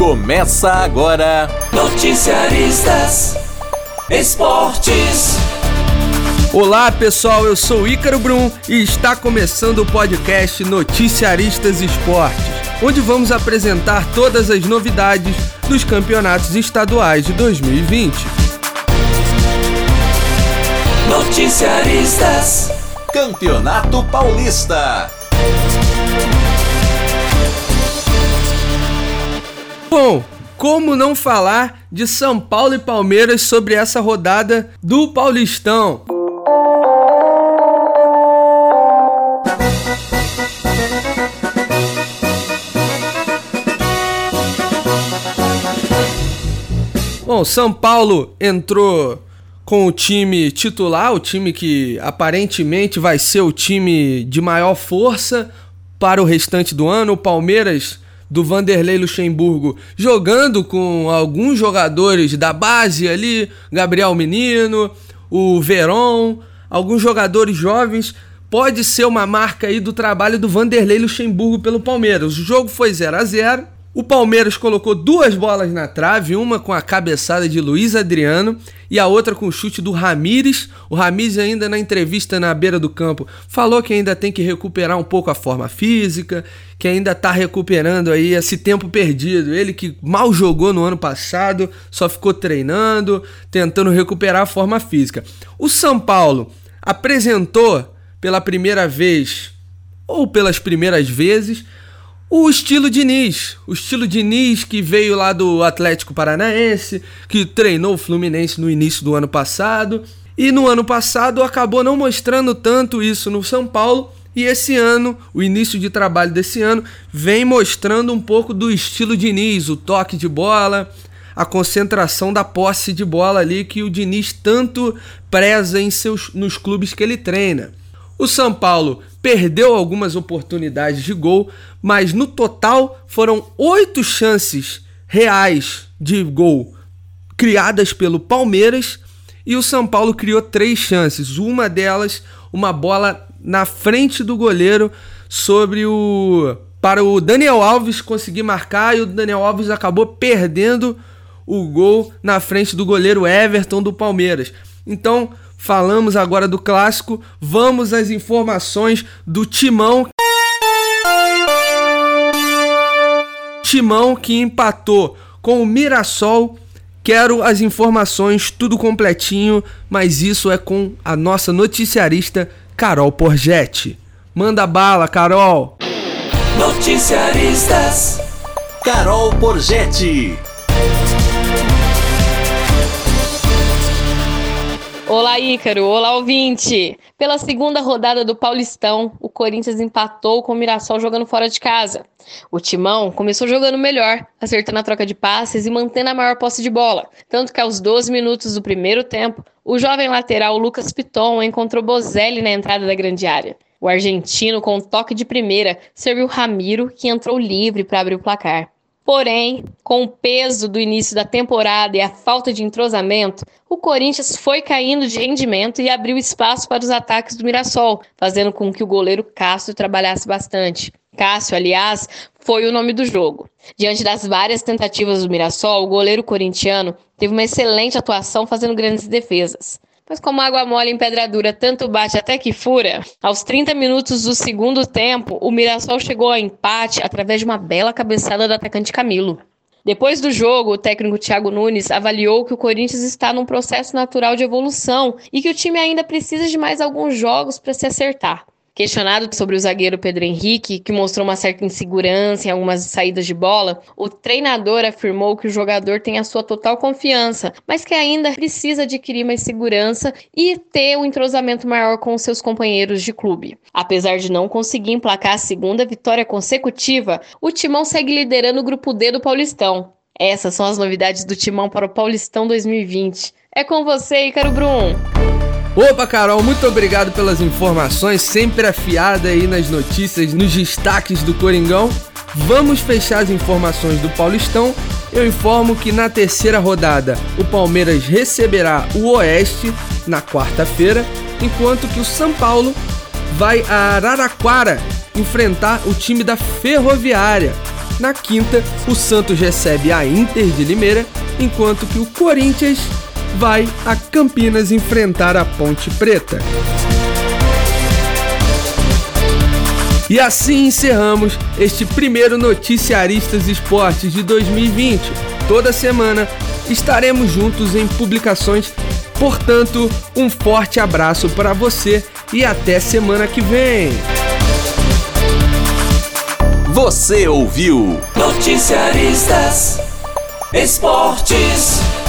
Começa agora. Noticiaristas Esportes. Olá pessoal, eu sou Ícaro Brum e está começando o podcast Noticiaristas Esportes, onde vamos apresentar todas as novidades dos campeonatos estaduais de 2020. Noticiaristas Campeonato Paulista. Bom, como não falar de São Paulo e Palmeiras sobre essa rodada do Paulistão? Bom, São Paulo entrou com o time titular, o time que aparentemente vai ser o time de maior força para o restante do ano. O Palmeiras do Vanderlei Luxemburgo jogando com alguns jogadores da base ali, Gabriel Menino, o Veron, alguns jogadores jovens. Pode ser uma marca aí do trabalho do Vanderlei Luxemburgo pelo Palmeiras. O jogo foi 0 a 0 o Palmeiras colocou duas bolas na trave, uma com a cabeçada de Luiz Adriano e a outra com o chute do Ramires. O Ramires ainda na entrevista na beira do campo falou que ainda tem que recuperar um pouco a forma física, que ainda está recuperando aí esse tempo perdido. Ele que mal jogou no ano passado, só ficou treinando, tentando recuperar a forma física. O São Paulo apresentou pela primeira vez ou pelas primeiras vezes o estilo Diniz, o estilo Diniz que veio lá do Atlético Paranaense, que treinou o Fluminense no início do ano passado, e no ano passado acabou não mostrando tanto isso no São Paulo, e esse ano, o início de trabalho desse ano, vem mostrando um pouco do estilo Diniz, o toque de bola, a concentração da posse de bola ali que o Diniz tanto preza em seus, nos clubes que ele treina. O São Paulo perdeu algumas oportunidades de gol, mas no total foram oito chances reais de gol criadas pelo Palmeiras e o São Paulo criou três chances. Uma delas, uma bola na frente do goleiro sobre o para o Daniel Alves conseguir marcar e o Daniel Alves acabou perdendo o gol na frente do goleiro Everton do Palmeiras. Então, Falamos agora do clássico, vamos às informações do Timão. Timão que empatou com o Mirassol. Quero as informações tudo completinho, mas isso é com a nossa noticiarista Carol Porgetti. Manda bala, Carol. Noticiaristas Carol Porgetti. Olá, Ícaro. Olá, ouvinte. Pela segunda rodada do Paulistão, o Corinthians empatou com o Mirassol jogando fora de casa. O Timão começou jogando melhor, acertando a troca de passes e mantendo a maior posse de bola. Tanto que aos 12 minutos do primeiro tempo, o jovem lateral Lucas Piton encontrou Bozelli na entrada da grande área. O argentino, com um toque de primeira, serviu Ramiro, que entrou livre para abrir o placar. Porém, com o peso do início da temporada e a falta de entrosamento, o Corinthians foi caindo de rendimento e abriu espaço para os ataques do Mirassol, fazendo com que o goleiro Cássio trabalhasse bastante. Cássio, aliás, foi o nome do jogo. Diante das várias tentativas do Mirassol, o goleiro corintiano teve uma excelente atuação fazendo grandes defesas. Mas como água mole em pedra dura tanto bate até que fura, aos 30 minutos do segundo tempo, o Mirassol chegou ao empate através de uma bela cabeçada do atacante Camilo. Depois do jogo, o técnico Thiago Nunes avaliou que o Corinthians está num processo natural de evolução e que o time ainda precisa de mais alguns jogos para se acertar. Questionado sobre o zagueiro Pedro Henrique, que mostrou uma certa insegurança em algumas saídas de bola, o treinador afirmou que o jogador tem a sua total confiança, mas que ainda precisa adquirir mais segurança e ter um entrosamento maior com seus companheiros de clube. Apesar de não conseguir emplacar a segunda vitória consecutiva, o Timão segue liderando o grupo D do Paulistão. Essas são as novidades do Timão para o Paulistão 2020. É com você, Ícaro Brum! Opa, Carol, muito obrigado pelas informações, sempre afiada aí nas notícias, nos destaques do Coringão. Vamos fechar as informações do Paulistão. Eu informo que na terceira rodada o Palmeiras receberá o Oeste na quarta-feira, enquanto que o São Paulo vai a Araraquara enfrentar o time da Ferroviária. Na quinta, o Santos recebe a Inter de Limeira, enquanto que o Corinthians vai a Campinas enfrentar a Ponte Preta. E assim encerramos este primeiro Noticiaristas Esportes de 2020. Toda semana estaremos juntos em publicações. Portanto, um forte abraço para você e até semana que vem. Você ouviu Noticiaristas Esportes.